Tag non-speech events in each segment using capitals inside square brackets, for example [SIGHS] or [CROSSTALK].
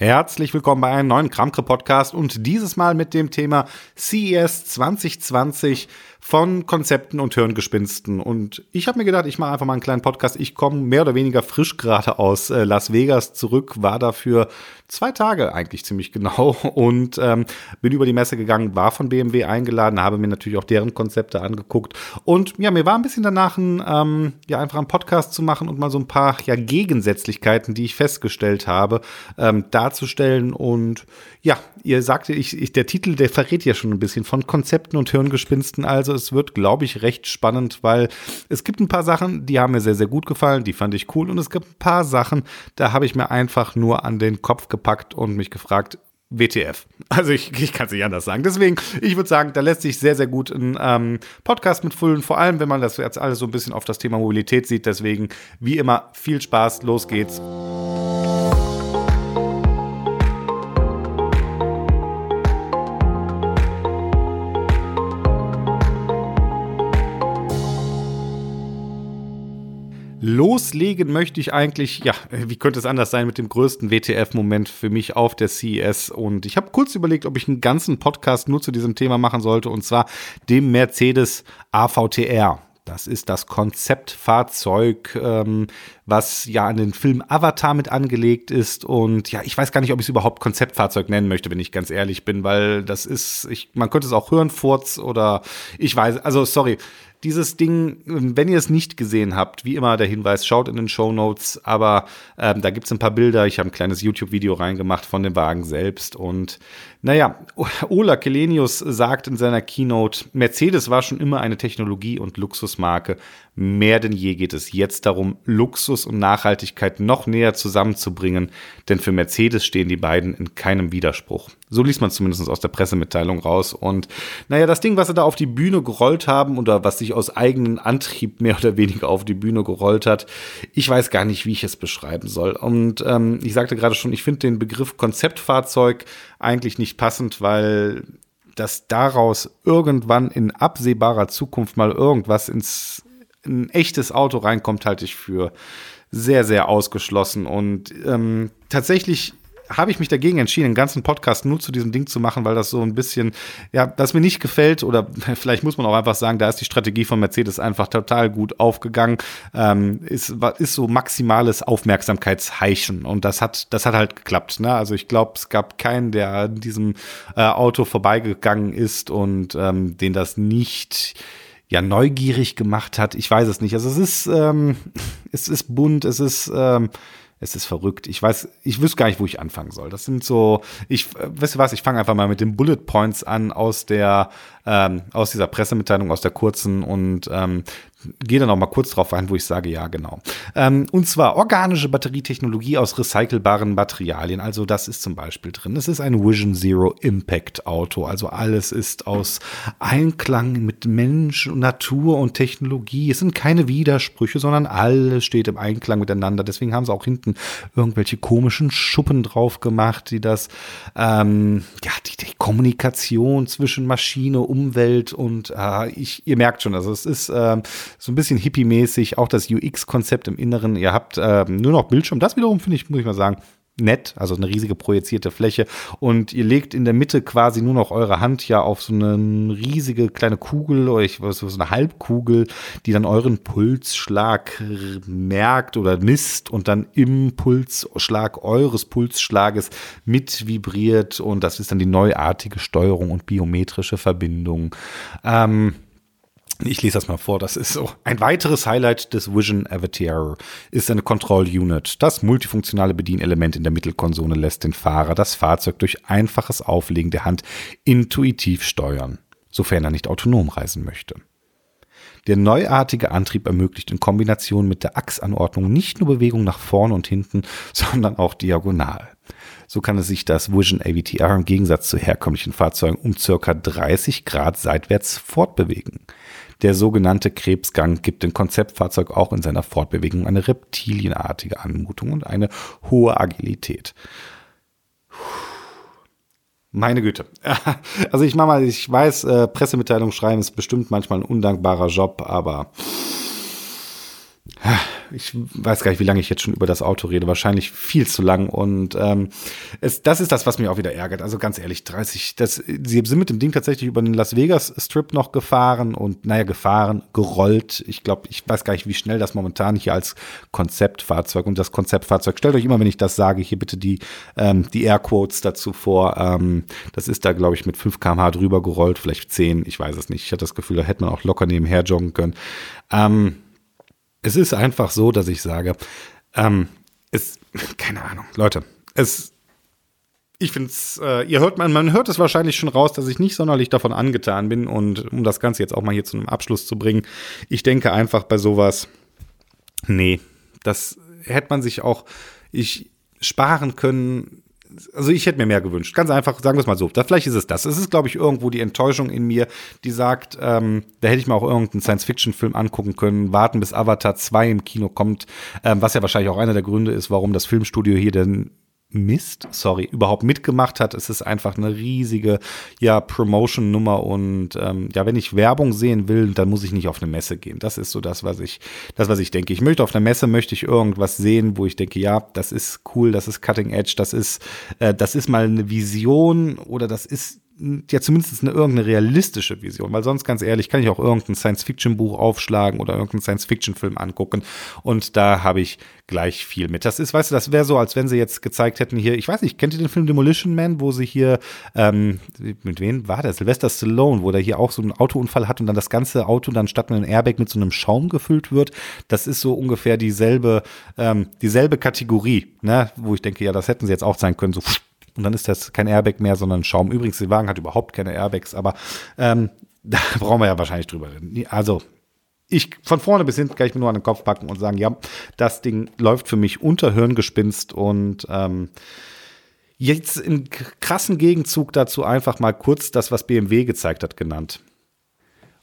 Herzlich willkommen bei einem neuen Kramkre Podcast und dieses Mal mit dem Thema CES 2020 von Konzepten und Hirngespinsten. Und ich habe mir gedacht, ich mache einfach mal einen kleinen Podcast. Ich komme mehr oder weniger frisch gerade aus äh, Las Vegas zurück, war dafür zwei Tage eigentlich ziemlich [LAUGHS] genau und ähm, bin über die Messe gegangen, war von BMW eingeladen, habe mir natürlich auch deren Konzepte angeguckt und ja, mir war ein bisschen danach ein, ähm, ja einfach einen Podcast zu machen und mal so ein paar ja Gegensätzlichkeiten, die ich festgestellt habe, ähm, darzustellen und ja, ihr sagte, ich, ich, der Titel, der verrät ja schon ein bisschen von Konzepten und Hirngespinsten. Also es wird, glaube ich, recht spannend, weil es gibt ein paar Sachen, die haben mir sehr, sehr gut gefallen, die fand ich cool. Und es gibt ein paar Sachen, da habe ich mir einfach nur an den Kopf gepackt und mich gefragt, WTF. [LAUGHS] Also ich, ich kann es nicht anders sagen. Deswegen, ich würde sagen, da lässt sich sehr, sehr gut ein ähm, Podcast mitfüllen, vor allem wenn man das jetzt alles so ein bisschen auf das Thema Mobilität sieht. Deswegen, wie immer, viel Spaß, los geht's. Loslegen möchte ich eigentlich, ja, wie könnte es anders sein mit dem größten WTF-Moment für mich auf der CES? Und ich habe kurz überlegt, ob ich einen ganzen Podcast nur zu diesem Thema machen sollte, und zwar dem Mercedes AVTR. Das ist das Konzeptfahrzeug, ähm, was ja an den Film Avatar mit angelegt ist. Und ja, ich weiß gar nicht, ob ich es überhaupt Konzeptfahrzeug nennen möchte, wenn ich ganz ehrlich bin, weil das ist, ich, man könnte es auch hören, Furz oder ich weiß, also sorry dieses Ding, wenn ihr es nicht gesehen habt, wie immer der Hinweis, schaut in den Show Notes, aber ähm, da gibt's ein paar Bilder. Ich habe ein kleines YouTube-Video reingemacht von dem Wagen selbst. Und naja, Ola Kelenius sagt in seiner Keynote, Mercedes war schon immer eine Technologie- und Luxusmarke. Mehr denn je geht es jetzt darum, Luxus und Nachhaltigkeit noch näher zusammenzubringen, denn für Mercedes stehen die beiden in keinem Widerspruch. So liest man zumindest aus der Pressemitteilung raus. Und naja, das Ding, was sie da auf die Bühne gerollt haben oder was sich aus eigenem Antrieb mehr oder weniger auf die Bühne gerollt hat. Ich weiß gar nicht, wie ich es beschreiben soll. Und ähm, ich sagte gerade schon, ich finde den Begriff Konzeptfahrzeug eigentlich nicht passend, weil dass daraus irgendwann in absehbarer Zukunft mal irgendwas ins ein echtes Auto reinkommt, halte ich für sehr, sehr ausgeschlossen. Und ähm, tatsächlich habe ich mich dagegen entschieden, einen ganzen Podcast nur zu diesem Ding zu machen, weil das so ein bisschen, ja, das mir nicht gefällt oder [LAUGHS] vielleicht muss man auch einfach sagen, da ist die Strategie von Mercedes einfach total gut aufgegangen, ähm, ist, ist so maximales Aufmerksamkeitsheischen und das hat, das hat halt geklappt. Ne? Also ich glaube, es gab keinen, der an diesem äh, Auto vorbeigegangen ist und ähm, den das nicht ja neugierig gemacht hat. Ich weiß es nicht. Also es ist, ähm, [LAUGHS] es ist bunt, es ist ähm, es ist verrückt. Ich weiß, ich wüsste gar nicht, wo ich anfangen soll. Das sind so, ich, weißt du was, ich fange einfach mal mit den Bullet Points an aus der, ähm, aus dieser Pressemitteilung, aus der kurzen und ähm, gehe dann auch mal kurz drauf ein, wo ich sage, ja, genau. Ähm, und zwar organische Batterietechnologie aus recycelbaren Materialien. Also das ist zum Beispiel drin. Es ist ein Vision Zero Impact Auto. Also alles ist aus Einklang mit Mensch, Natur und Technologie. Es sind keine Widersprüche, sondern alles steht im Einklang miteinander. Deswegen haben sie auch hinten irgendwelche komischen Schuppen drauf gemacht, die das, ähm, ja, die, die Kommunikation zwischen Maschine, Umwelt und äh, ich, ihr merkt schon, also es ist äh, so ein bisschen hippie-mäßig, auch das UX-Konzept im Inneren. Ihr habt äh, nur noch Bildschirm. Das wiederum finde ich, muss ich mal sagen, nett, also eine riesige projizierte Fläche und ihr legt in der Mitte quasi nur noch eure Hand ja auf so eine riesige kleine Kugel oder ich weiß so eine Halbkugel, die dann euren Pulsschlag merkt oder misst und dann im Pulsschlag eures Pulsschlages mit vibriert und das ist dann die neuartige Steuerung und biometrische Verbindung. Ähm, ich lese das mal vor. Das ist so. Ein weiteres Highlight des Vision Avatar ist eine Control Unit. Das multifunktionale Bedienelement in der Mittelkonsole lässt den Fahrer das Fahrzeug durch einfaches Auflegen der Hand intuitiv steuern, sofern er nicht autonom reisen möchte. Der neuartige Antrieb ermöglicht in Kombination mit der Achsanordnung nicht nur Bewegung nach vorn und hinten, [LAUGHS] sondern auch diagonal. So kann es sich das Vision AVTR im Gegensatz zu herkömmlichen Fahrzeugen um circa 30 Grad seitwärts fortbewegen. Der sogenannte Krebsgang gibt dem Konzeptfahrzeug auch in seiner Fortbewegung eine reptilienartige Anmutung und eine hohe Agilität. Meine Güte. [LAUGHS] Also ich mach mal, ich weiß, äh, Pressemitteilung schreiben ist bestimmt manchmal ein undankbarer Job, aber ich weiß gar nicht, wie lange ich jetzt schon über das Auto rede. Wahrscheinlich viel zu lang. Und ähm, es, das ist das, was mich auch wieder ärgert. Also ganz ehrlich, 30, das, sie sind mit dem Ding tatsächlich über den Las Vegas Strip noch gefahren und, naja, gefahren, gerollt. Ich glaube, ich weiß gar nicht, wie schnell das momentan hier als Konzeptfahrzeug und das Konzeptfahrzeug. Stellt euch immer, wenn ich das sage, hier bitte die, ähm, die Airquotes dazu vor. Ähm, das ist da, glaube ich, mit 5 kmh drüber gerollt, vielleicht 10, ich weiß es nicht. Ich hatte das Gefühl, da hätte man auch locker nebenher joggen können. Ähm, es ist einfach so, dass ich sage, ähm, es, keine Ahnung, Leute, es, ich finde es, äh, ihr hört man, man hört es wahrscheinlich schon raus, dass ich nicht sonderlich davon angetan bin. Und um das Ganze jetzt auch mal hier zu einem Abschluss zu bringen, ich denke einfach bei sowas, nee, das hätte man sich auch, ich sparen können, also ich hätte mir mehr gewünscht. Ganz einfach, sagen wir es mal so. Da, vielleicht ist es das. Es ist, glaube ich, irgendwo die Enttäuschung in mir, die sagt, ähm, da hätte ich mir auch irgendeinen Science-Fiction-Film angucken können, warten bis Avatar 2 im Kino kommt, ähm, was ja wahrscheinlich auch einer der Gründe ist, warum das Filmstudio hier denn Mist, sorry, überhaupt mitgemacht hat. Es ist einfach eine riesige, ja, Promotion-Nummer und ähm, ja, wenn ich Werbung sehen will, dann muss ich nicht auf eine Messe gehen. Das ist so das, was ich, das, was ich denke. Ich möchte auf einer Messe möchte ich irgendwas sehen, wo ich denke, ja, das ist cool, das ist Cutting Edge, das ist, äh, das ist mal eine Vision oder das ist ja zumindest eine irgendeine realistische Vision, weil sonst ganz ehrlich kann ich auch irgendein Science-Fiction-Buch aufschlagen oder irgendeinen Science-Fiction-Film angucken und da habe ich gleich viel mit. Das ist, weißt du, das wäre so, als wenn sie jetzt gezeigt hätten hier, ich weiß nicht, kennt ihr den Film Demolition Man, wo sie hier, ähm, mit wem war der? Sylvester Stallone, wo der hier auch so einen Autounfall hat und dann das ganze Auto dann statt mit einem Airbag mit so einem Schaum gefüllt wird. Das ist so ungefähr dieselbe, ähm, dieselbe Kategorie, ne, wo ich denke, ja, das hätten sie jetzt auch sein können, so und dann ist das kein Airbag mehr, sondern Schaum. Übrigens, der Wagen hat überhaupt keine Airbags, aber ähm, [LAUGHS] da brauchen wir ja wahrscheinlich drüber reden. Also, ich von vorne bis hinten kann ich mir nur an den Kopf packen und sagen, ja, das Ding läuft für mich unter Hirngespinst und ähm, jetzt im krassen Gegenzug dazu einfach mal kurz das, was BMW gezeigt hat, genannt.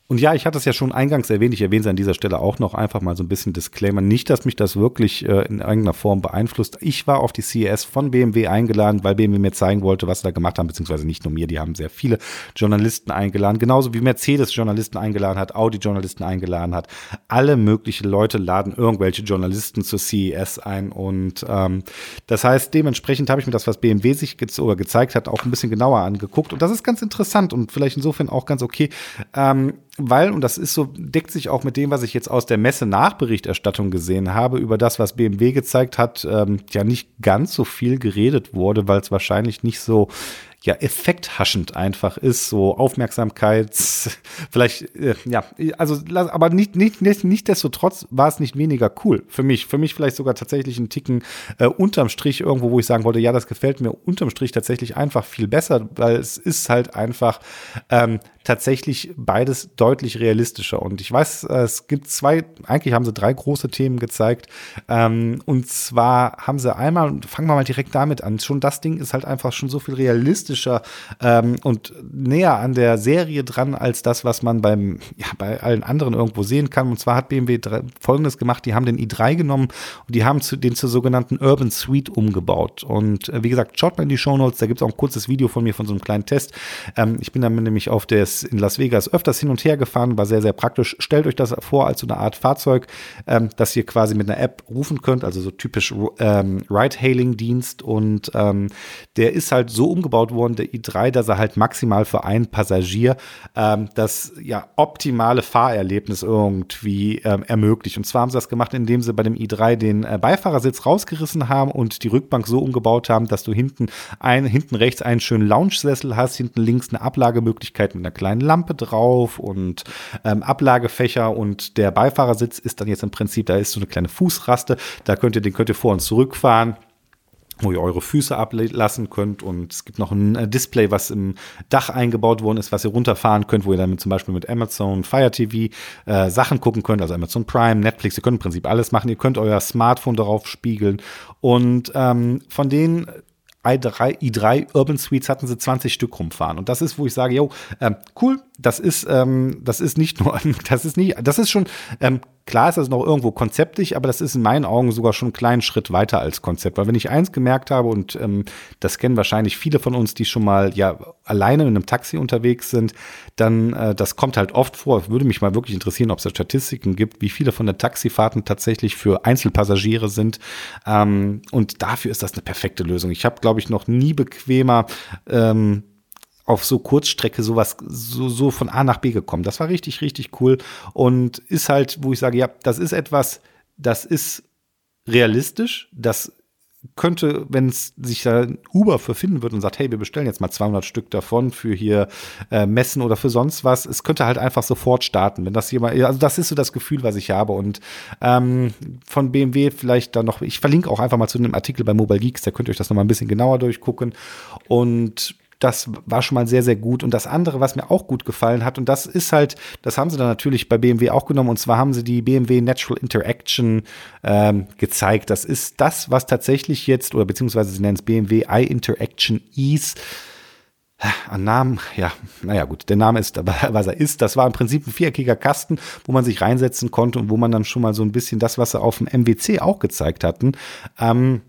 Und ja, ich hatte es ja schon eingangs erwähnt, ich erwähne es an dieser Stelle auch noch einfach mal so ein bisschen Disclaimer. Nicht, dass mich das wirklich äh, in irgendeiner Form beeinflusst. Ich war auf die CES von BMW eingeladen, weil BMW mir zeigen wollte, was sie da gemacht haben, beziehungsweise nicht nur mir, die haben sehr viele Journalisten eingeladen, genauso wie Mercedes Journalisten eingeladen hat, Audi Journalisten eingeladen hat. Alle möglichen Leute laden irgendwelche Journalisten zur CES ein und ähm, das heißt, dementsprechend habe ich mir das, was BMW sich ge gezeigt hat, auch ein bisschen genauer angeguckt und das ist ganz interessant und vielleicht insofern auch ganz okay. Ähm, weil, und das ist so, deckt sich auch mit dem, was ich jetzt aus der Messe-Nachberichterstattung gesehen habe, über das, was BMW gezeigt hat, ähm, ja nicht ganz so viel geredet wurde, weil es wahrscheinlich nicht so ja effekthaschend einfach ist, so Aufmerksamkeits, [LAUGHS] vielleicht, äh, ja, also, aber nicht, nicht, nicht, nicht destotrotz war es nicht weniger cool für mich. Für mich vielleicht sogar tatsächlich ein Ticken äh, unterm Strich irgendwo, wo ich sagen wollte, ja, das gefällt mir unterm Strich tatsächlich einfach viel besser, weil es ist halt einfach ähm, tatsächlich beides deutlich realistischer. Und ich weiß, äh, es gibt zwei, eigentlich haben sie drei große Themen gezeigt. Ähm, und zwar haben sie einmal, fangen wir mal direkt damit an, schon das Ding ist halt einfach schon so viel realistischer ähm, und näher an der Serie dran als das, was man beim, ja, bei allen anderen irgendwo sehen kann. Und zwar hat BMW folgendes gemacht, die haben den i3 genommen und die haben zu, den zur sogenannten Urban Suite umgebaut. Und äh, wie gesagt, schaut mal in die Show Notes, da gibt es auch ein kurzes Video von mir von so einem kleinen Test. Ähm, ich bin dann nämlich auf der in Las Vegas öfters hin und her gefahren, war sehr, sehr praktisch. Stellt euch das vor als so eine Art Fahrzeug, ähm, das ihr quasi mit einer App rufen könnt, also so typisch ähm, Ride-Hailing-Dienst. Und ähm, der ist halt so umgebaut worden, der i3, dass er halt maximal für einen Passagier ähm, das ja optimale Fahrerlebnis irgendwie ähm, ermöglicht. Und zwar haben sie das gemacht, indem sie bei dem i3 den äh, Beifahrersitz rausgerissen haben und die Rückbank so umgebaut haben, dass du hinten ein, hinten rechts einen schönen Lounge-Sessel hast, hinten links eine Ablagemöglichkeit mit einer kleinen Lampe drauf und ähm, Ablagefächer und der Beifahrersitz ist dann jetzt im Prinzip, da ist so eine kleine Fußraste, da könnt ihr, den könnt ihr vor und zurückfahren wo ihr eure Füße ablassen könnt. Und es gibt noch ein äh, Display, was im Dach eingebaut worden ist, was ihr runterfahren könnt, wo ihr dann zum Beispiel mit Amazon Fire TV äh, Sachen gucken könnt, also Amazon Prime, Netflix, ihr könnt im Prinzip alles machen, ihr könnt euer Smartphone darauf spiegeln. Und ähm, von denen i3, i3 Urban Suites hatten sie 20 Stück rumfahren. Und das ist, wo ich sage, yo, ähm, cool, das ist, ähm, das ist nicht nur, [LAUGHS] das ist nicht, das ist schon, ähm, klar ist das noch irgendwo konzeptig, aber das ist in meinen Augen sogar schon einen kleinen Schritt weiter als Konzept. Weil wenn ich eins gemerkt habe, und ähm, das kennen wahrscheinlich viele von uns, die schon mal ja alleine in einem Taxi unterwegs sind, dann äh, das kommt halt oft vor. Würde mich mal wirklich interessieren, ob es da Statistiken gibt, wie viele von den Taxifahrten tatsächlich für Einzelpassagiere sind. Ähm, und dafür ist das eine perfekte Lösung. Ich habe, glaube ich, noch nie bequemer ähm, auf so Kurzstrecke sowas so, so von A nach B gekommen. Das war richtig, richtig cool und ist halt, wo ich sage, ja, das ist etwas, das ist realistisch, das könnte, wenn es sich da Uber für finden wird und sagt, hey, wir bestellen jetzt mal 200 Stück davon für hier äh, Messen oder für sonst was, es könnte halt einfach sofort starten, wenn das jemand, also das ist so das Gefühl, was ich habe und ähm, von BMW vielleicht da noch, ich verlinke auch einfach mal zu einem Artikel bei Mobile Geeks, da könnt ihr euch das noch mal ein bisschen genauer durchgucken und das war schon mal sehr, sehr gut. Und das andere, was mir auch gut gefallen hat, und das ist halt, das haben sie dann natürlich bei BMW auch genommen, und zwar haben sie die BMW Natural Interaction ähm, gezeigt. Das ist das, was tatsächlich jetzt, oder beziehungsweise sie nennen es BMW Eye Interaction Ease. An Namen, ja, naja gut, der Name ist aber, [LAUGHS] was er ist. Das war im Prinzip ein viereckiger Kasten, wo man sich reinsetzen konnte und wo man dann schon mal so ein bisschen das, was sie auf dem MWC auch gezeigt hatten, ähm,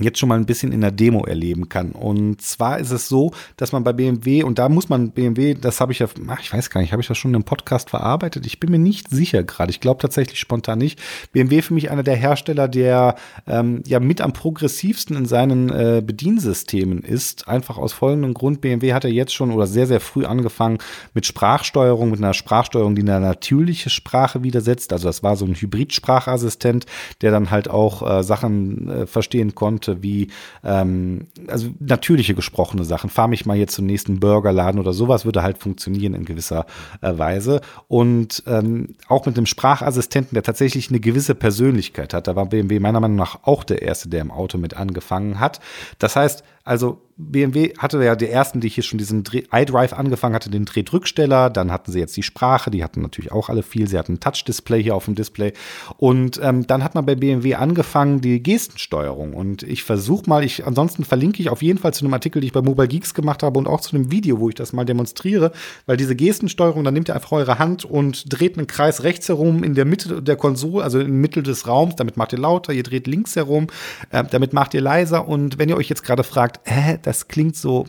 jetzt schon mal ein bisschen in der Demo erleben kann. Und zwar ist es so, dass man bei BMW, und da muss man BMW, das habe ich ja, ach, ich weiß gar nicht, habe ich das schon im Podcast verarbeitet? Ich bin mir nicht sicher gerade. Ich glaube tatsächlich spontan nicht. BMW für mich einer der Hersteller, der ähm, ja mit am progressivsten in seinen äh, Bediensystemen ist. Einfach aus folgendem Grund. BMW hat ja jetzt schon oder sehr, sehr früh angefangen mit Sprachsteuerung, mit einer Sprachsteuerung, die eine natürliche Sprache widersetzt. Also das war so ein Hybrid-Sprachassistent, der dann halt auch äh, Sachen äh, verstehen konnte konnte, wie ähm, also natürliche gesprochene Sachen. Fahr mich mal jetzt zum nächsten Burgerladen oder sowas würde halt funktionieren in gewisser äh, Weise. Und ähm, auch mit einem Sprachassistenten, der tatsächlich eine gewisse Persönlichkeit hat. Da war BMW meiner Meinung nach auch der erste, der im Auto mit angefangen hat. Das heißt, also BMW hatte ja die ersten, die hier schon diesen iDrive angefangen hatte, den Drehdrücksteller. Dann hatten sie jetzt die Sprache, die hatten natürlich auch alle viel. Sie hatten ein Touch-Display hier auf dem Display. Und ähm, dann hat man bei BMW angefangen, die Gestensteuerung. Und ich versuche mal, ich, ansonsten verlinke ich auf jeden Fall zu einem Artikel, den ich bei Mobile Geeks gemacht habe und auch zu einem Video, wo ich das mal demonstriere. Weil diese Gestensteuerung, dann nehmt ihr einfach eure Hand und dreht einen Kreis rechts herum in der Mitte der Konsole, also in Mitte des Raums. Damit macht ihr lauter. Ihr dreht links herum, äh, damit macht ihr leiser. Und wenn ihr euch jetzt gerade fragt, hä, das klingt so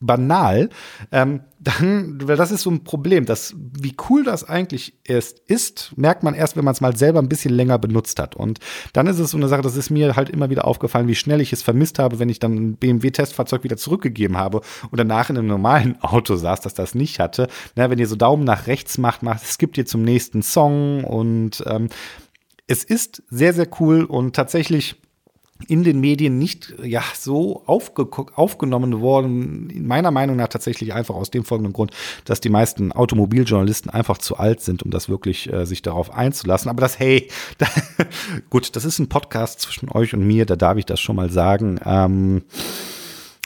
banal, ähm, dann, weil das ist so ein Problem, dass wie cool das eigentlich erst ist, merkt man erst, wenn man es mal selber ein bisschen länger benutzt hat. Und dann ist es so eine Sache, das ist mir halt immer wieder aufgefallen, wie schnell ich es vermisst habe, wenn ich dann ein BMW-Testfahrzeug wieder zurückgegeben habe und danach in einem normalen [LAUGHS] Auto saß, dass das nicht hatte. Na, wenn ihr so Daumen nach rechts macht, macht es gibt ihr zum nächsten Song und ähm, es ist sehr, sehr cool und tatsächlich in den Medien nicht ja so aufgenommen worden, meiner Meinung nach tatsächlich einfach aus dem folgenden Grund, dass die meisten Automobiljournalisten einfach zu alt sind, um das wirklich äh, sich darauf einzulassen. Aber das, hey, [LAUGHS] da, gut, das ist ein Podcast zwischen euch und mir, da darf ich das schon mal sagen. Ähm,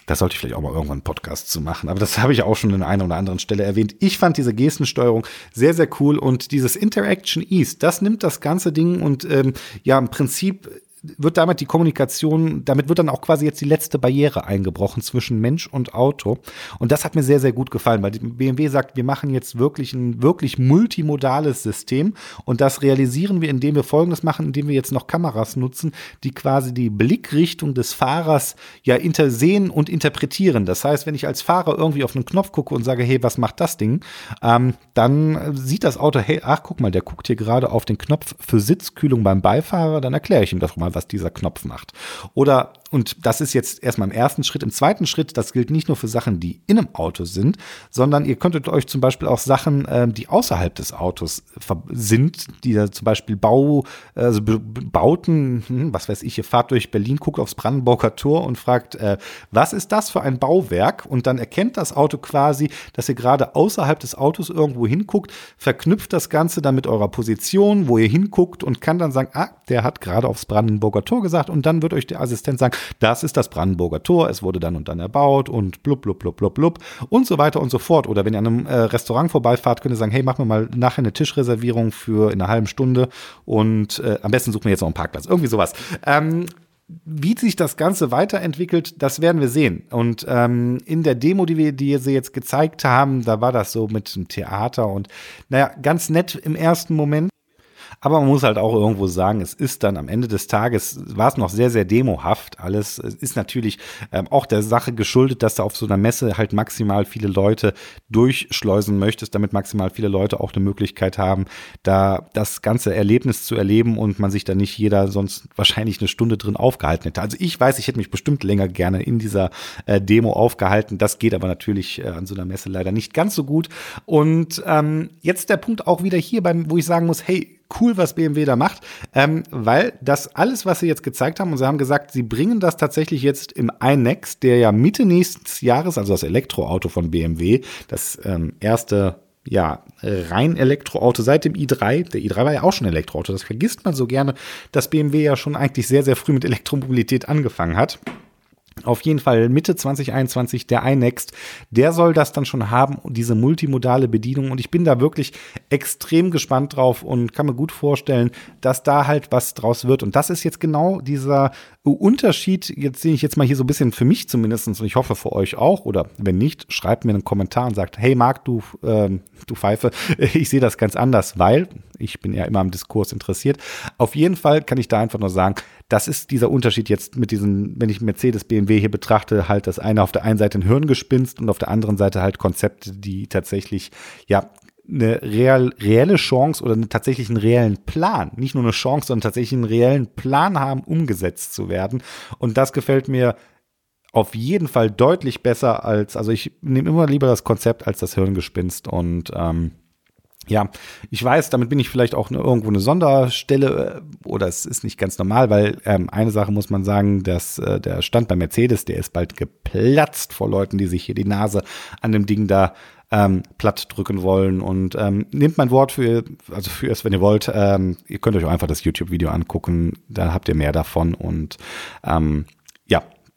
da sollte ich vielleicht auch mal irgendwann einen Podcast zu machen. Aber das habe ich auch schon an einer oder anderen Stelle erwähnt. Ich fand diese Gestensteuerung sehr, sehr cool und dieses Interaction Ease, das nimmt das ganze Ding und ähm, ja, im Prinzip wird damit die Kommunikation, damit wird dann auch quasi jetzt die letzte Barriere eingebrochen zwischen Mensch und Auto. Und das hat mir sehr, sehr gut gefallen, weil BMW sagt, wir machen jetzt wirklich ein wirklich multimodales System und das realisieren wir, indem wir Folgendes machen, indem wir jetzt noch Kameras nutzen, die quasi die Blickrichtung des Fahrers ja sehen und interpretieren. Das heißt, wenn ich als Fahrer irgendwie auf einen Knopf gucke und sage, hey, was macht das Ding, ähm, dann sieht das Auto, hey, ach, guck mal, der guckt hier gerade auf den Knopf für Sitzkühlung beim Beifahrer, dann erkläre ich ihm das mal, was dieser Knopf macht. Oder und das ist jetzt erstmal im ersten Schritt. Im zweiten Schritt, das gilt nicht nur für Sachen, die in einem Auto sind, sondern ihr könntet euch zum Beispiel auch Sachen, äh, die außerhalb des Autos sind, die da zum Beispiel Bau, also Bauten, hm, was weiß ich, ihr fahrt durch Berlin, guckt aufs Brandenburger Tor und fragt, äh, was ist das für ein Bauwerk? Und dann erkennt das Auto quasi, dass ihr gerade außerhalb des Autos irgendwo hinguckt, verknüpft das Ganze dann mit eurer Position, wo ihr hinguckt und kann dann sagen, ah, der hat gerade aufs Brandenburger Tor gesagt und dann wird euch der Assistent sagen, das ist das Brandenburger Tor, es wurde dann und dann erbaut und blub, blub, blub, blub, blub und so weiter und so fort. Oder wenn ihr an einem äh, Restaurant vorbeifahrt, könnt ihr sagen, hey, mach mir mal nachher eine Tischreservierung für in einer halben Stunde und äh, am besten suchen wir jetzt noch einen Parkplatz. Irgendwie sowas. Ähm, wie sich das Ganze weiterentwickelt, das werden wir sehen. Und ähm, in der Demo, die wir, sie jetzt gezeigt haben, da war das so mit dem Theater und naja, ganz nett im ersten Moment. Aber man muss halt auch irgendwo sagen, es ist dann am Ende des Tages, war es noch sehr, sehr demohaft alles. Es ist natürlich ähm, auch der Sache geschuldet, dass du auf so einer Messe halt maximal viele Leute durchschleusen möchtest, damit maximal viele Leute auch eine Möglichkeit haben, da das ganze Erlebnis zu erleben und man sich da nicht jeder sonst wahrscheinlich eine Stunde drin aufgehalten hätte. Also ich weiß, ich hätte mich bestimmt länger gerne in dieser äh, Demo aufgehalten. Das geht aber natürlich äh, an so einer Messe leider nicht ganz so gut. Und ähm, jetzt der Punkt auch wieder hier beim, wo ich sagen muss, hey, cool, was BMW da macht, ähm, weil das alles, was sie jetzt gezeigt haben, und sie haben gesagt, sie bringen das tatsächlich jetzt im iNext, der ja Mitte nächstes Jahres, also das Elektroauto von BMW, das ähm, erste ja, rein Elektroauto seit dem i3. Der i3 war ja auch schon Elektroauto. Das vergisst man so gerne, dass BMW ja schon eigentlich sehr, sehr früh mit Elektromobilität angefangen hat. Auf jeden Fall Mitte 2021 der iNext, der soll das dann schon haben, diese multimodale Bedienung. Und ich bin da wirklich extrem gespannt drauf und kann mir gut vorstellen, dass da halt was draus wird. Und das ist jetzt genau dieser Unterschied, jetzt sehe ich jetzt mal hier so ein bisschen für mich zumindest und ich hoffe für euch auch, oder wenn nicht, schreibt mir einen Kommentar und sagt, hey Marc, du, ähm, du Pfeife, [LAUGHS] ich sehe das ganz anders, weil ich bin ja immer am Diskurs interessiert. Auf jeden Fall kann ich da einfach nur sagen, das ist dieser Unterschied jetzt mit diesen, wenn ich Mercedes, BMW hier betrachte, halt das eine auf der einen Seite ein Hirngespinst und auf der anderen Seite halt Konzepte, die tatsächlich, ja, eine real, reelle Chance oder einen tatsächlichen reellen Plan, nicht nur eine Chance, sondern tatsächlich einen reellen Plan haben, umgesetzt zu werden. Und das gefällt mir auf jeden Fall deutlich besser als, also ich nehme immer lieber das Konzept als das Hirngespinst und ähm, ja, ich weiß, damit bin ich vielleicht auch irgendwo eine Sonderstelle äh, oder es ist nicht ganz normal, weil ähm, eine Sache muss man sagen, dass äh, der Stand bei Mercedes, der ist bald geplatzt vor Leuten, die sich hier die Nase an dem Ding da ähm, platt drücken wollen. Und ähm, nehmt mein Wort für, also für es, wenn ihr wollt. Ähm, ihr könnt euch auch einfach das YouTube-Video angucken, da habt ihr mehr davon. Und ähm,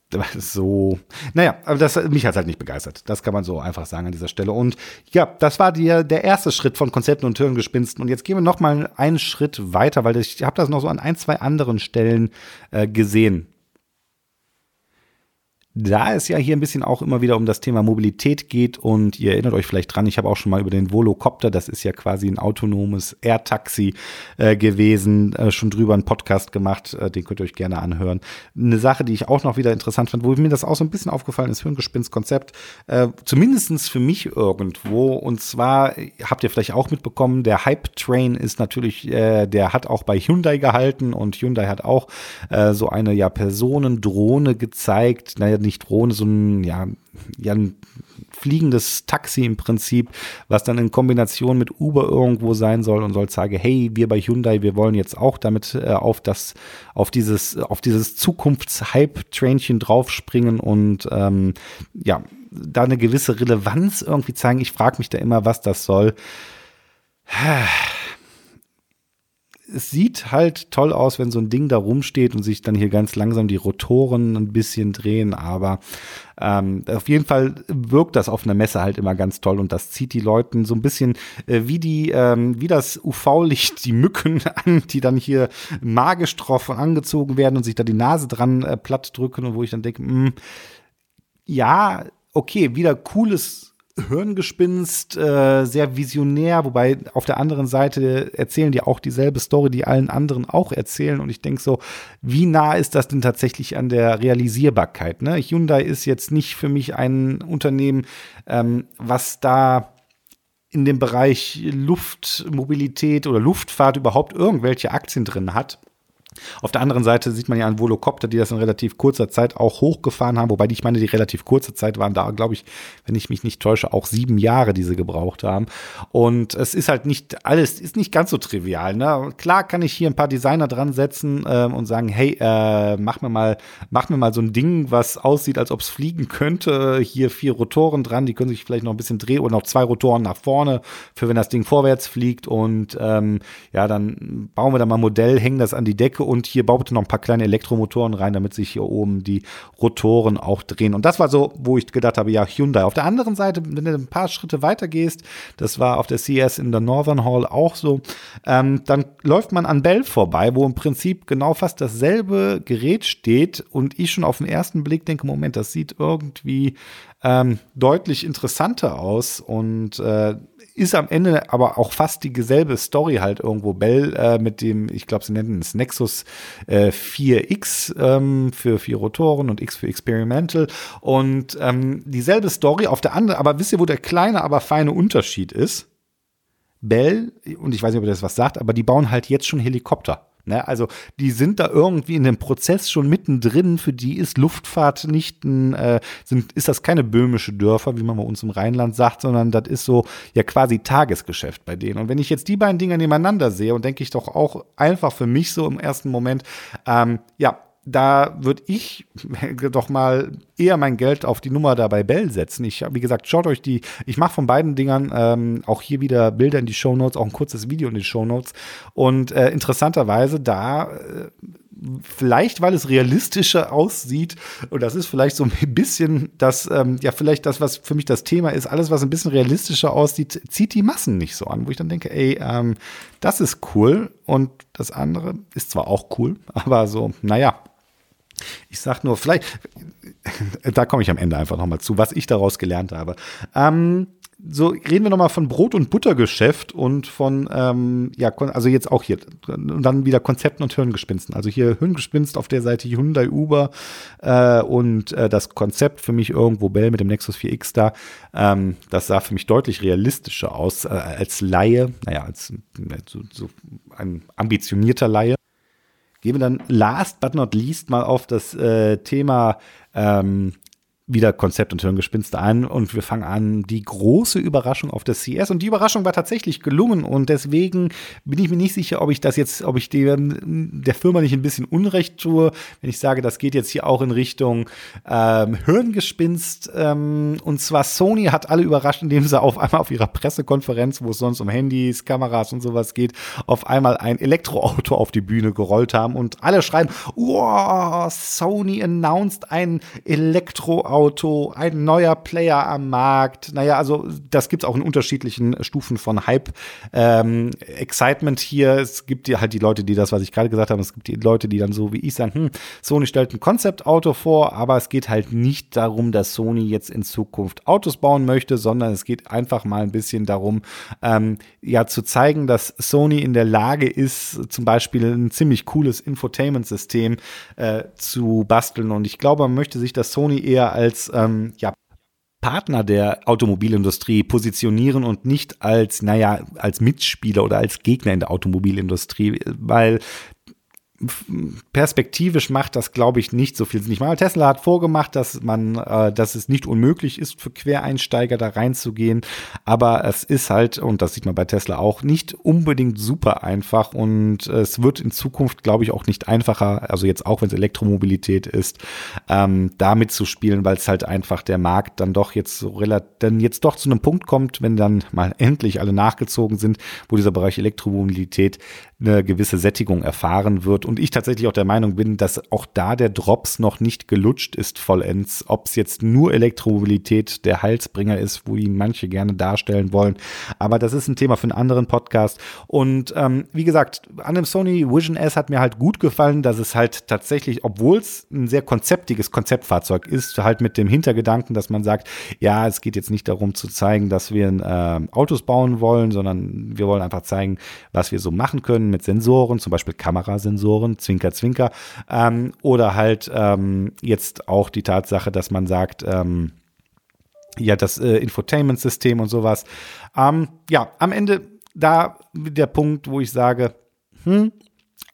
[LAUGHS] so, naja, aber das mich hat halt nicht begeistert. Das kann man so einfach sagen an dieser Stelle. Und ja, das war die, der erste Schritt von Konzepten und Hirngespinsten. Und jetzt gehen wir noch mal einen Schritt weiter, weil ich habe das noch so an ein, zwei anderen Stellen äh, gesehen da es ja hier ein bisschen auch immer wieder um das Thema Mobilität geht und ihr erinnert euch vielleicht dran, ich habe auch schon mal über den Volocopter, das ist ja quasi ein autonomes Air-Taxi äh, gewesen, äh, schon drüber einen Podcast gemacht, äh, den könnt ihr euch gerne anhören. Eine Sache, die ich auch noch wieder interessant fand, wo mir das auch so ein bisschen aufgefallen ist, Hirngespinst-Konzept, äh, zumindestens für mich irgendwo und zwar habt ihr vielleicht auch mitbekommen, der Hype-Train ist natürlich, äh, der hat auch bei Hyundai gehalten und Hyundai hat auch äh, so eine ja Personendrohne gezeigt, naja, nicht Drohne, so ein, ja, ja, ein fliegendes Taxi im Prinzip, was dann in Kombination mit Uber irgendwo sein soll und soll sagen, hey, wir bei Hyundai, wir wollen jetzt auch damit äh, auf das, auf dieses, auf dieses Zukunfts-Hype-Trainchen draufspringen und ähm, ja, da eine gewisse Relevanz irgendwie zeigen. Ich frage mich da immer, was das soll [SIGHS] es sieht halt toll aus, wenn so ein Ding da rumsteht und sich dann hier ganz langsam die Rotoren ein bisschen drehen, aber ähm, auf jeden Fall wirkt das auf einer Messe halt immer ganz toll und das zieht die Leuten so ein bisschen äh, wie die, ähm, wie das UV-Licht die Mücken [LAUGHS] an, die dann hier magisch drauf angezogen werden und sich da die Nase dran äh, platt drücken und wo ich dann denke, hm, ja, okay, wieder cooles Hirngespinst, äh, sehr visionär, wobei auf der anderen Seite erzählen die auch dieselbe Story, die allen anderen auch erzählen. Und ich denke so, wie nah ist das denn tatsächlich an der Realisierbarkeit? Ne? Hyundai ist jetzt nicht für mich ein Unternehmen, ähm, was da in dem Bereich Luftmobilität oder Luftfahrt überhaupt irgendwelche Aktien drin hat. Auf der anderen Seite sieht man ja an Volocopter, die das in relativ kurzer Zeit auch hochgefahren haben, wobei die, ich meine, die relativ kurze Zeit waren da, glaube ich, wenn ich mich nicht täusche, auch sieben Jahre, die sie gebraucht haben. Und es ist halt nicht alles, ist nicht ganz so trivial. Ne? Klar kann ich hier ein paar Designer dran setzen ähm, und sagen, hey, äh, mach mir mal, mach mir mal so ein Ding, was aussieht, als ob es fliegen könnte. Hier vier Rotoren dran, die können sich vielleicht noch ein bisschen drehen oder noch zwei Rotoren nach vorne, für wenn das Ding vorwärts fliegt. Und ähm, ja, dann bauen wir da mal ein Modell, hängen das an die Decke und hier baute noch ein paar kleine Elektromotoren rein, damit sich hier oben die Rotoren auch drehen. Und das war so, wo ich gedacht habe, ja, Hyundai. Auf der anderen Seite, wenn du ein paar Schritte weiter gehst, das war auf der CS in der Northern Hall auch so, ähm, dann läuft man an Bell vorbei, wo im Prinzip genau fast dasselbe Gerät steht und ich schon auf den ersten Blick denke, Moment, das sieht irgendwie ähm, deutlich interessanter aus und äh, ist am Ende aber auch fast dieselbe Story halt irgendwo. Bell äh, mit dem, ich glaube, sie nennen es Nexus äh, 4X ähm, für vier Rotoren und X für Experimental und ähm, dieselbe Story auf der anderen, aber wisst ihr, wo der kleine, aber feine Unterschied ist? Bell, und ich weiß nicht, ob ihr das was sagt, aber die bauen halt jetzt schon Helikopter. Ne? Also die sind da irgendwie in dem Prozess schon mittendrin. Für die ist Luftfahrt nicht ein, äh, sind, ist das keine böhmische Dörfer, wie man bei uns im Rheinland sagt, sondern das ist so ja quasi Tagesgeschäft bei denen. Und wenn ich jetzt die beiden Dinger nebeneinander sehe und denke ich doch auch einfach für mich so im ersten Moment, ähm, ja, da würde ich [LAUGHS] doch mal eher mein Geld auf die Nummer da bei Bell setzen. Ich, wie gesagt, schaut euch die, ich mache von beiden Dingern ähm, auch hier wieder Bilder in die Show Notes, auch ein kurzes Video in die Show Notes. Und äh, interessanterweise da äh, vielleicht, weil es realistischer aussieht, und das ist vielleicht so ein bisschen das, ähm, ja, vielleicht das, was für mich das Thema ist, alles, was ein bisschen realistischer aussieht, zieht die Massen nicht so an, wo ich dann denke, ey, ähm, das ist cool und das andere ist zwar auch cool, [LAUGHS] aber so, naja, ich sag nur, vielleicht, [LAUGHS] da komme ich am Ende einfach nochmal zu, was ich daraus gelernt habe. Ähm, so reden wir nochmal von Brot- und Buttergeschäft und von, ähm, ja, also jetzt auch hier, und dann wieder Konzepten und Hirngespinsten. Also hier Hirngespinst auf der Seite Hyundai Uber äh, und äh, das Konzept für mich irgendwo Bell mit dem Nexus 4X da, ähm, das sah für mich deutlich realistischer aus äh, als Laie, naja, als so, so ein ambitionierter Laie. Gehen wir dann last but not least mal auf das äh, Thema ähm, wieder Konzept und Hirngespinste an und wir fangen an die große Überraschung auf der CS und die Überraschung war tatsächlich gelungen und deswegen bin ich mir nicht sicher, ob ich das jetzt, ob ich der, der Firma nicht ein bisschen Unrecht tue, wenn ich sage, das geht jetzt hier auch in Richtung ähm, Hirngespinst ähm, und zwar Sony hat alle überrascht, indem sie auf einmal auf ihrer Pressekonferenz, wo es sonst um Handys, Kameras und sowas geht, auf einmal ein Elektroauto auf die Bühne gerollt haben und alle schreiben, wow, Sony announced ein Elektroauto Auto, ein neuer Player am Markt. Naja, also das gibt es auch in unterschiedlichen Stufen von Hype. Ähm, Excitement hier, es gibt ja halt die Leute, die das, was ich gerade gesagt habe, es gibt die Leute, die dann so wie ich sagen, hm, Sony stellt ein Konzeptauto vor, aber es geht halt nicht darum, dass Sony jetzt in Zukunft Autos bauen möchte, sondern es geht einfach mal ein bisschen darum, ähm, ja, zu zeigen, dass Sony in der Lage ist, zum Beispiel ein ziemlich cooles Infotainment-System äh, zu basteln. Und ich glaube, man möchte sich das Sony eher als als ähm, ja, Partner der Automobilindustrie positionieren und nicht als, naja, als Mitspieler oder als Gegner in der Automobilindustrie, weil perspektivisch macht das, glaube ich, nicht so viel Sinn. Ich meine, Tesla hat vorgemacht, dass man, äh, dass es nicht unmöglich ist, für Quereinsteiger da reinzugehen. Aber es ist halt, und das sieht man bei Tesla auch, nicht unbedingt super einfach. Und es wird in Zukunft, glaube ich, auch nicht einfacher, also jetzt auch, wenn es Elektromobilität ist, ähm, damit zu spielen, weil es halt einfach der Markt dann doch jetzt so relativ, dann jetzt doch zu einem Punkt kommt, wenn dann mal [LAUGHS] endlich alle nachgezogen sind, wo dieser Bereich Elektromobilität eine gewisse Sättigung erfahren wird. Und ich tatsächlich auch der Meinung bin, dass auch da der Drops noch nicht gelutscht ist vollends. Ob es jetzt nur Elektromobilität der Heilsbringer ist, wo ihn manche gerne darstellen wollen. Aber das ist ein Thema für einen anderen Podcast. Und ähm, wie gesagt, an dem Sony Vision S hat mir halt gut gefallen, dass es halt tatsächlich, obwohl es ein sehr konzeptiges Konzeptfahrzeug ist, halt mit dem Hintergedanken, dass man sagt, ja, es geht jetzt nicht darum zu zeigen, dass wir äh, Autos bauen wollen, sondern wir wollen einfach zeigen, was wir so machen können mit Sensoren, zum Beispiel Kamerasensoren, Zwinker, Zwinker, ähm, oder halt ähm, jetzt auch die Tatsache, dass man sagt, ähm, ja, das äh, Infotainment-System und sowas. Ähm, ja, am Ende da der Punkt, wo ich sage, hm,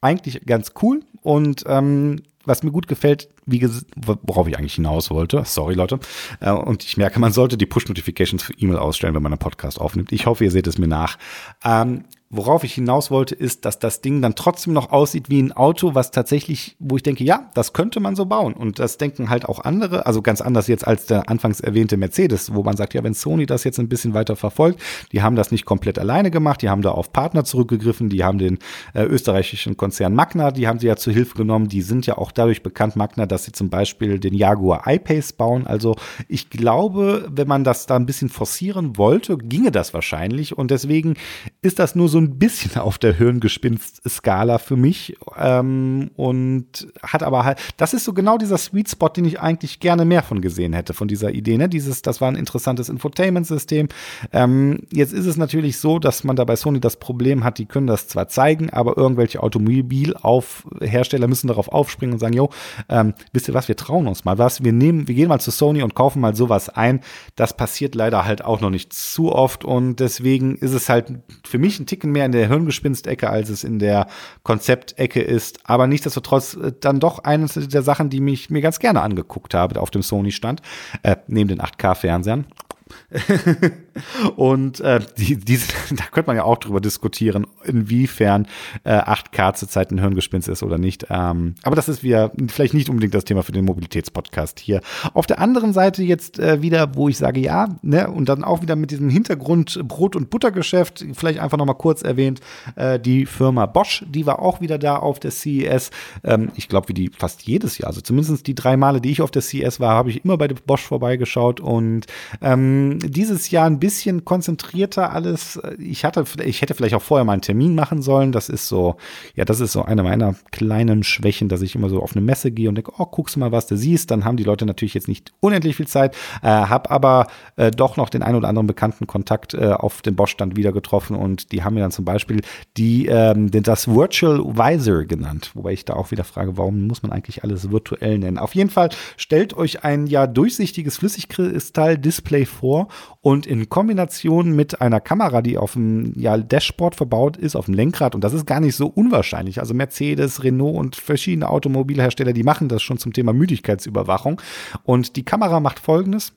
eigentlich ganz cool und ähm, was mir gut gefällt, wie worauf ich eigentlich hinaus wollte, sorry Leute, äh, und ich merke, man sollte die Push-Notifications für E-Mail ausstellen, wenn man einen Podcast aufnimmt. Ich hoffe, ihr seht es mir nach. Ähm, worauf ich hinaus wollte, ist, dass das Ding dann trotzdem noch aussieht wie ein Auto, was tatsächlich, wo ich denke, ja, das könnte man so bauen. Und das denken halt auch andere, also ganz anders jetzt als der anfangs erwähnte Mercedes, wo man sagt, ja, wenn Sony das jetzt ein bisschen weiter verfolgt, die haben das nicht komplett alleine gemacht, die haben da auf Partner zurückgegriffen, die haben den äh, österreichischen Konzern Magna, die haben sie ja zu Hilfe genommen, die sind ja auch dadurch bekannt, Magna, dass sie zum Beispiel den Jaguar I-Pace bauen. Also ich glaube, wenn man das da ein bisschen forcieren wollte, ginge das wahrscheinlich. Und deswegen ist das nur so ein bisschen auf der Hirngespinst-Skala für mich. Ähm, und hat aber halt, das ist so genau dieser Sweet Spot, den ich eigentlich gerne mehr von gesehen hätte, von dieser Idee. Ne? Dieses, das war ein interessantes Infotainment-System. Ähm, jetzt ist es natürlich so, dass man da bei Sony das Problem hat, die können das zwar zeigen, aber irgendwelche Automobilhersteller müssen darauf aufspringen und sagen, jo, ähm, wisst ihr was, wir trauen uns mal was, wir nehmen, wir gehen mal zu Sony und kaufen mal sowas ein. Das passiert leider halt auch noch nicht zu oft und deswegen ist es halt für mich ein Ticken mehr in der Hirngespinstecke, als es in der Konzeptecke ist. Aber nichtsdestotrotz äh, dann doch eines der Sachen, die mich mir ganz gerne angeguckt habe auf dem Sony-Stand, äh, neben den 8K-Fernsehern. [LAUGHS] und äh, die, diese, [LAUGHS] da könnte man ja auch drüber diskutieren, inwiefern äh, 8K zurzeit ein Hirngespinst ist oder nicht. Ähm, aber das ist wieder vielleicht nicht unbedingt das Thema für den Mobilitätspodcast hier. Auf der anderen Seite jetzt äh, wieder, wo ich sage, ja, ne, und dann auch wieder mit diesem Hintergrund Brot- und Buttergeschäft, vielleicht einfach nochmal kurz erwähnt, äh, die Firma Bosch, die war auch wieder da auf der CES. Ähm, ich glaube, wie die fast jedes Jahr, also zumindest die drei Male, die ich auf der CES war, habe ich immer bei Bosch vorbeigeschaut und ähm, dieses Jahr ein bisschen konzentrierter alles. Ich hatte, ich hätte vielleicht auch vorher mal einen Termin machen sollen. Das ist so, ja, das ist so eine meiner kleinen Schwächen, dass ich immer so auf eine Messe gehe und denke, oh, guckst du mal, was du siehst. Dann haben die Leute natürlich jetzt nicht unendlich viel Zeit, äh, habe aber äh, doch noch den ein oder anderen bekannten Kontakt äh, auf dem Bosch-Stand wieder getroffen und die haben mir dann zum Beispiel die, ähm, das Virtual Visor genannt. Wobei ich da auch wieder frage, warum muss man eigentlich alles virtuell nennen? Auf jeden Fall stellt euch ein ja durchsichtiges Flüssigkristall-Display vor und in Kombination mit einer Kamera, die auf dem ja, Dashboard verbaut ist, auf dem Lenkrad, und das ist gar nicht so unwahrscheinlich. Also Mercedes, Renault und verschiedene Automobilhersteller, die machen das schon zum Thema Müdigkeitsüberwachung. Und die Kamera macht folgendes.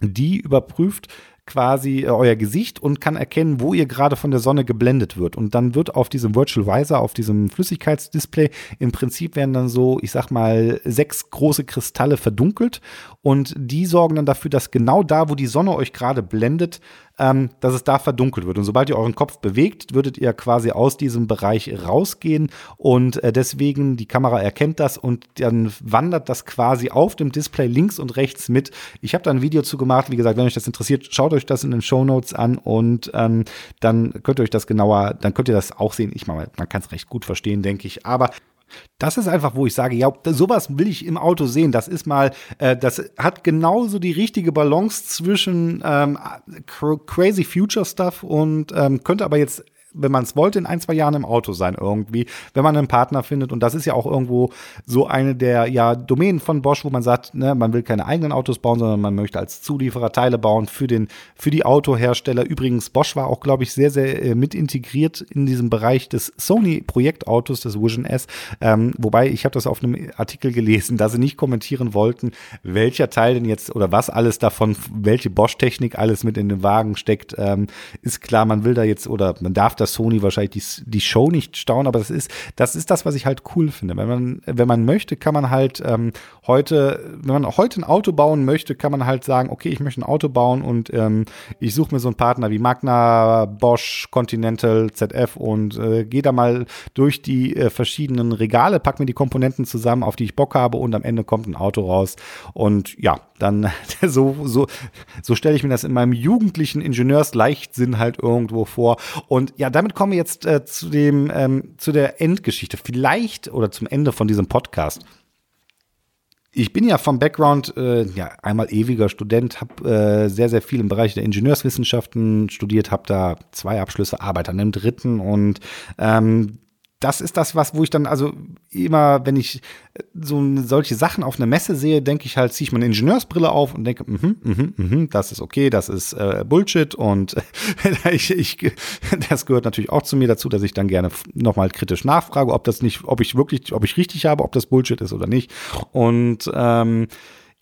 Die überprüft, quasi äh, euer Gesicht und kann erkennen, wo ihr gerade von der Sonne geblendet wird. Und dann wird auf diesem Virtual Visor, auf diesem Flüssigkeitsdisplay, im Prinzip werden dann so, ich sag mal, sechs große Kristalle verdunkelt und die sorgen dann dafür, dass genau da, wo die Sonne euch gerade blendet, ähm, dass es da verdunkelt wird. Und sobald ihr euren Kopf bewegt, würdet ihr quasi aus diesem Bereich rausgehen und äh, deswegen die Kamera erkennt das und dann wandert das quasi auf dem Display links und rechts mit. Ich habe da ein Video zu gemacht. Wie gesagt, wenn euch das interessiert, schaut euch das in den Show Notes an und ähm, dann könnt ihr euch das genauer, dann könnt ihr das auch sehen. Ich meine, man kann es recht gut verstehen, denke ich. Aber das ist einfach, wo ich sage, ja, sowas will ich im Auto sehen. Das ist mal, äh, das hat genauso die richtige Balance zwischen ähm, crazy Future Stuff und ähm, könnte aber jetzt wenn man es wollte, in ein, zwei Jahren im Auto sein irgendwie, wenn man einen Partner findet. Und das ist ja auch irgendwo so eine der ja, Domänen von Bosch, wo man sagt, ne, man will keine eigenen Autos bauen, sondern man möchte als Zulieferer Teile bauen für, den, für die Autohersteller. Übrigens, Bosch war auch, glaube ich, sehr, sehr äh, mit integriert in diesem Bereich des Sony-Projektautos, des Vision S. Ähm, wobei, ich habe das auf einem Artikel gelesen, da sie nicht kommentieren wollten, welcher Teil denn jetzt oder was alles davon, welche Bosch-Technik alles mit in den Wagen steckt. Ähm, ist klar, man will da jetzt oder man darf da dass Sony wahrscheinlich die, die Show nicht staunen, aber das ist, das ist das, was ich halt cool finde. Wenn man, wenn man möchte, kann man halt ähm, heute, wenn man heute ein Auto bauen möchte, kann man halt sagen, okay, ich möchte ein Auto bauen und ähm, ich suche mir so einen Partner wie Magna, Bosch, Continental, ZF und äh, gehe da mal durch die äh, verschiedenen Regale, pack mir die Komponenten zusammen, auf die ich Bock habe und am Ende kommt ein Auto raus. Und ja, dann [LAUGHS] so, so, so stelle ich mir das in meinem jugendlichen Ingenieursleichtsinn halt irgendwo vor. Und ja, damit kommen wir jetzt äh, zu dem, ähm, zu der Endgeschichte. Vielleicht oder zum Ende von diesem Podcast. Ich bin ja vom Background äh, ja einmal ewiger Student, habe äh, sehr sehr viel im Bereich der Ingenieurswissenschaften studiert, habe da zwei Abschlüsse, arbeite an dem dritten und ähm, das ist das, was, wo ich dann, also immer, wenn ich äh, so solche Sachen auf einer Messe sehe, denke ich halt, ziehe ich meine Ingenieursbrille auf und denke, mhm, mhm, mhm, das ist okay, das ist äh, Bullshit und [LAUGHS] ich, ich, das gehört natürlich auch zu mir dazu, dass ich dann gerne nochmal kritisch nachfrage, ob das nicht, ob ich wirklich, ob ich richtig habe, ob das Bullshit ist oder nicht. Und ähm,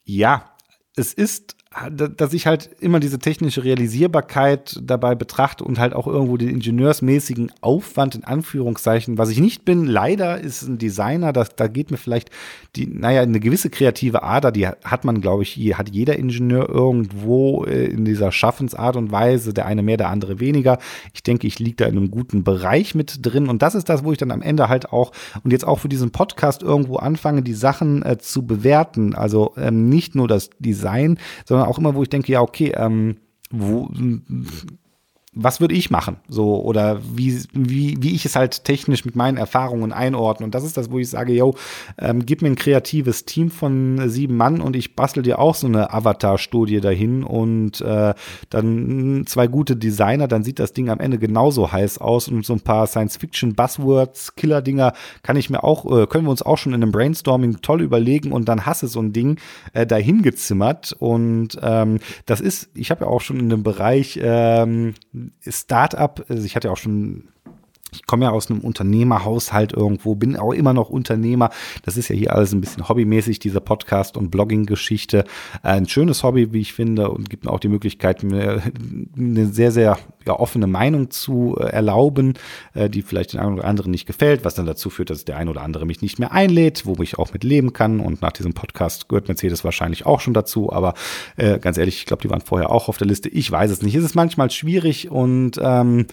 ja, es ist dass ich halt immer diese technische Realisierbarkeit dabei betrachte und halt auch irgendwo den ingenieursmäßigen Aufwand in Anführungszeichen, was ich nicht bin. Leider ist ein Designer, das, da geht mir vielleicht die, naja, eine gewisse kreative Ader, die hat man, glaube ich, hat jeder Ingenieur irgendwo äh, in dieser Schaffensart und Weise, der eine mehr, der andere weniger. Ich denke, ich liege da in einem guten Bereich mit drin und das ist das, wo ich dann am Ende halt auch und jetzt auch für diesen Podcast irgendwo anfange, die Sachen äh, zu bewerten. Also ähm, nicht nur das Design, sondern auch immer, wo ich denke, ja, okay, ähm, wo, was würde ich machen? So, oder wie, wie, wie ich es halt technisch mit meinen Erfahrungen einordne. Und das ist das, wo ich sage, yo, ähm, gib mir ein kreatives Team von sieben Mann und ich bastel dir auch so eine Avatar-Studie dahin und äh, dann zwei gute Designer, dann sieht das Ding am Ende genauso heiß aus und so ein paar Science-Fiction-Buzzwords, Killer-Dinger kann ich mir auch, äh, können wir uns auch schon in einem Brainstorming toll überlegen und dann hasse so ein Ding äh, dahin gezimmert. Und ähm, das ist, ich habe ja auch schon in dem Bereich ähm, Startup, also ich hatte ja auch schon ich komme ja aus einem Unternehmerhaushalt irgendwo, bin auch immer noch Unternehmer. Das ist ja hier alles ein bisschen hobbymäßig, dieser Podcast- und Blogging-Geschichte. Ein schönes Hobby, wie ich finde, und gibt mir auch die Möglichkeit, mir eine sehr, sehr ja, offene Meinung zu äh, erlauben, äh, die vielleicht den einen oder anderen nicht gefällt, was dann dazu führt, dass der eine oder andere mich nicht mehr einlädt, wo ich auch mit leben kann. Und nach diesem Podcast gehört Mercedes wahrscheinlich auch schon dazu. Aber äh, ganz ehrlich, ich glaube, die waren vorher auch auf der Liste. Ich weiß es nicht. Es ist manchmal schwierig und ähm,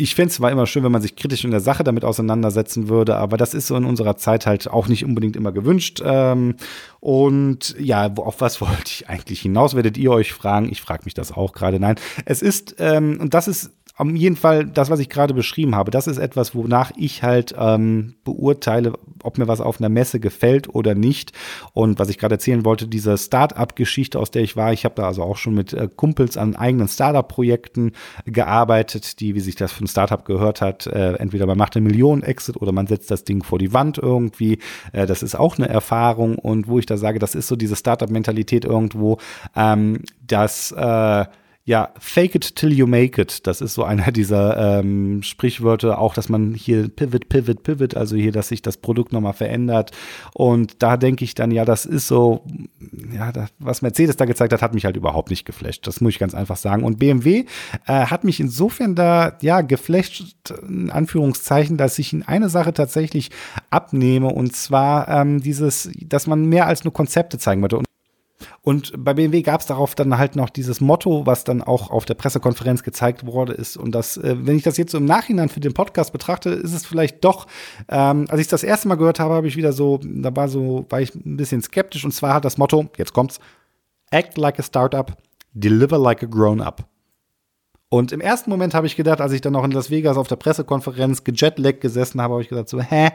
ich fände es zwar immer schön, wenn man sich kritisch in der Sache damit auseinandersetzen würde, aber das ist so in unserer Zeit halt auch nicht unbedingt immer gewünscht. Ähm, und ja, auf was [LAUGHS] wollte ich eigentlich hinaus? Werdet ihr euch fragen? Ich frage mich das auch gerade. Nein, es ist, ähm, und das ist auf jeden Fall, das, was ich gerade beschrieben habe, das ist etwas, wonach ich halt ähm, beurteile, ob mir was auf einer Messe gefällt oder nicht. Und was ich gerade erzählen wollte, diese Start-up-Geschichte, aus der ich war, ich habe da also auch schon mit äh, Kumpels an eigenen Start-up-Projekten gearbeitet, die, wie sich das ein Start-up gehört hat, äh, entweder man macht eine Million-Exit oder man setzt das Ding vor die Wand irgendwie. Äh, das ist auch eine Erfahrung und wo ich da sage, das ist so diese Start-up-Mentalität irgendwo, ähm, dass äh, ja, fake it till you make it. Das ist so einer [LAUGHS] dieser ähm, Sprichwörter, auch dass man hier pivot, pivot, pivot, also hier, dass sich das Produkt nochmal verändert. Und da denke ich dann, ja, das ist so, ja, das, was Mercedes da gezeigt hat, hat mich halt überhaupt nicht geflasht. Das muss ich ganz einfach sagen. Und BMW äh, hat mich insofern da, ja, geflasht, in Anführungszeichen, dass ich in eine Sache tatsächlich abnehme. Und zwar ähm, dieses, dass man mehr als nur Konzepte zeigen wollte. Und bei BMW gab es darauf dann halt noch dieses Motto, was dann auch auf der Pressekonferenz gezeigt wurde, ist. Und das, äh, wenn ich das jetzt so im Nachhinein für den Podcast betrachte, ist es vielleicht doch, ähm, als ich das erste Mal gehört habe, habe ich wieder so, da war so, war ich ein bisschen skeptisch. Und zwar hat das Motto, jetzt kommt's, act like a startup, deliver like a grown up. Und im ersten Moment habe ich gedacht, als ich dann noch in Las Vegas auf der Pressekonferenz gejetlaggt gesessen habe, habe ich gedacht so, hä,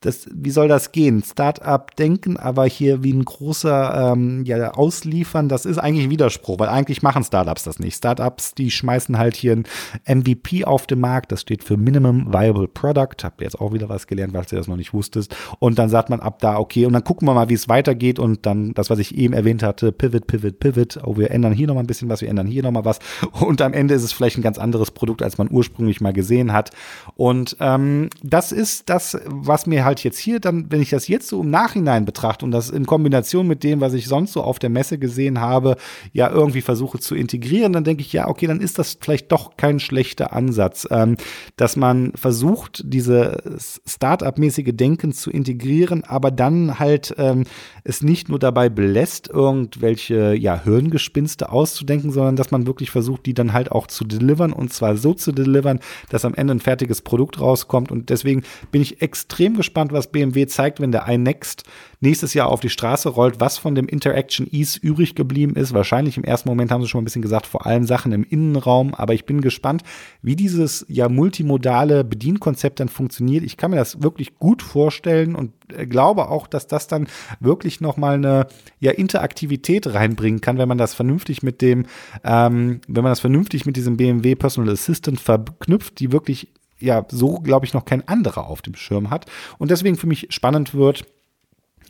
das, wie soll das gehen? Start-up denken, aber hier wie ein großer ähm, ja, ausliefern, das ist eigentlich ein Widerspruch, weil eigentlich machen Startups das nicht. Startups, die schmeißen halt hier ein MVP auf den Markt, das steht für Minimum Viable Product. Habt ihr jetzt auch wieder was gelernt, weil ihr das noch nicht wusstest. Und dann sagt man ab da, okay, und dann gucken wir mal, wie es weitergeht und dann das, was ich eben erwähnt hatte, Pivot, Pivot, Pivot. Oh, wir ändern hier nochmal ein bisschen was, wir ändern hier nochmal was. Und am Ende ist es vielleicht ein ganz anderes Produkt, als man ursprünglich mal gesehen hat. Und ähm, das ist das, was mir halt jetzt hier dann, wenn ich das jetzt so im Nachhinein betrachte und das in Kombination mit dem, was ich sonst so auf der Messe gesehen habe, ja irgendwie versuche zu integrieren, dann denke ich, ja, okay, dann ist das vielleicht doch kein schlechter Ansatz, ähm, dass man versucht, diese Start-up-mäßige Denken zu integrieren, aber dann halt ähm, es nicht nur dabei belässt, irgendwelche ja, Hirngespinste auszudenken, sondern dass man wirklich versucht, die dann halt auch zu delivern und zwar so zu delivern, dass am Ende ein fertiges Produkt rauskommt. Und deswegen bin ich extrem gespannt, was BMW zeigt, wenn der iNext nächstes Jahr auf die Straße rollt, was von dem Interaction Ease übrig geblieben ist. Wahrscheinlich im ersten Moment haben sie schon ein bisschen gesagt, vor allem Sachen im Innenraum, aber ich bin gespannt, wie dieses ja multimodale Bedienkonzept dann funktioniert. Ich kann mir das wirklich gut vorstellen und äh, glaube auch, dass das dann wirklich nochmal eine ja, Interaktivität reinbringen kann, wenn man das vernünftig mit dem, ähm, wenn man das vernünftig mit diesem BMW Personal Assistant verknüpft, die wirklich ja so, glaube ich, noch kein anderer auf dem Schirm hat. Und deswegen für mich spannend wird,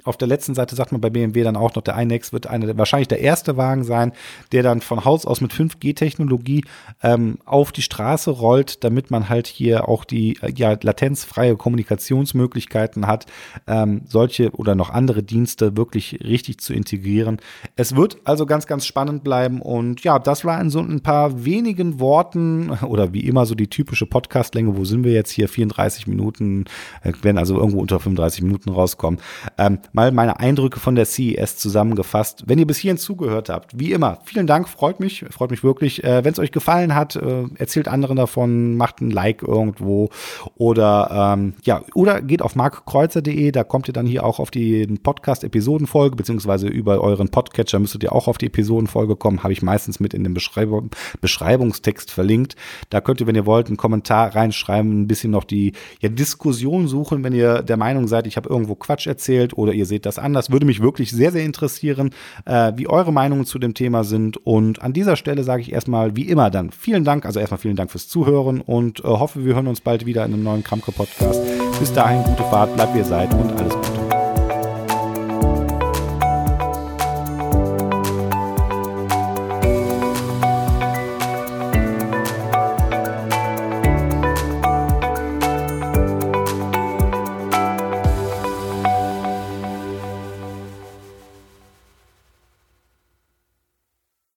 Auf der letzten Seite sagt man bei BMW dann auch noch, der iNext wird eine, wahrscheinlich der erste Wagen sein, der dann von Haus aus mit 5G-Technologie ähm, auf die Straße rollt, damit man halt hier auch die äh, ja, latenzfreie Kommunikationsmöglichkeiten hat, ähm, solche oder noch andere Dienste wirklich richtig zu integrieren. Es wird also ganz, ganz spannend bleiben und ja, das war in so ein paar wenigen Worten [LAUGHS] oder wie immer so die typische Podcastlänge. Wo sind wir jetzt hier? 34 Minuten, äh, werden also irgendwo unter 35 Minuten rauskommen. Ähm, mal meine Eindrücke von der CES zusammengefasst. Wenn ihr bis hierhin zugehört habt, wie immer, vielen Dank, freut mich, freut mich wirklich. Äh, Wenn es euch gefallen hat, äh, erzählt anderen davon, macht ein Like irgendwo oder ähm, ja, oder geht auf markkreuzer.de, da kommt ihr dann hier auch auf die Podcast-Episodenfolge, beziehungsweise über euren Podcatcher müsstet ihr auch auf die Episodenfolge kommen, habe ich meistens mit in dem Beschreibung, Beschreibungstext verlinkt. Da könnt ihr, wenn ihr wollt, einen Kommentar reinschreiben, ein bisschen noch die ja, Diskussion suchen, wenn ihr der Meinung seid, ich habe irgendwo Quatsch erzählt oder ihr seht das anders. Würde mich wirklich sehr, sehr interessieren, äh, wie eure Meinungen zu dem Thema sind. Und an dieser Stelle sage ich erstmal, wie immer dann, vielen Dank, also erstmal vielen Dank fürs Zuhören und äh, hoffe, wir hören uns bald wieder in einem neuen Kramke-Podcast. Bis dahin, gute Fahrt, bleibt wie ihr seid und alles Gute.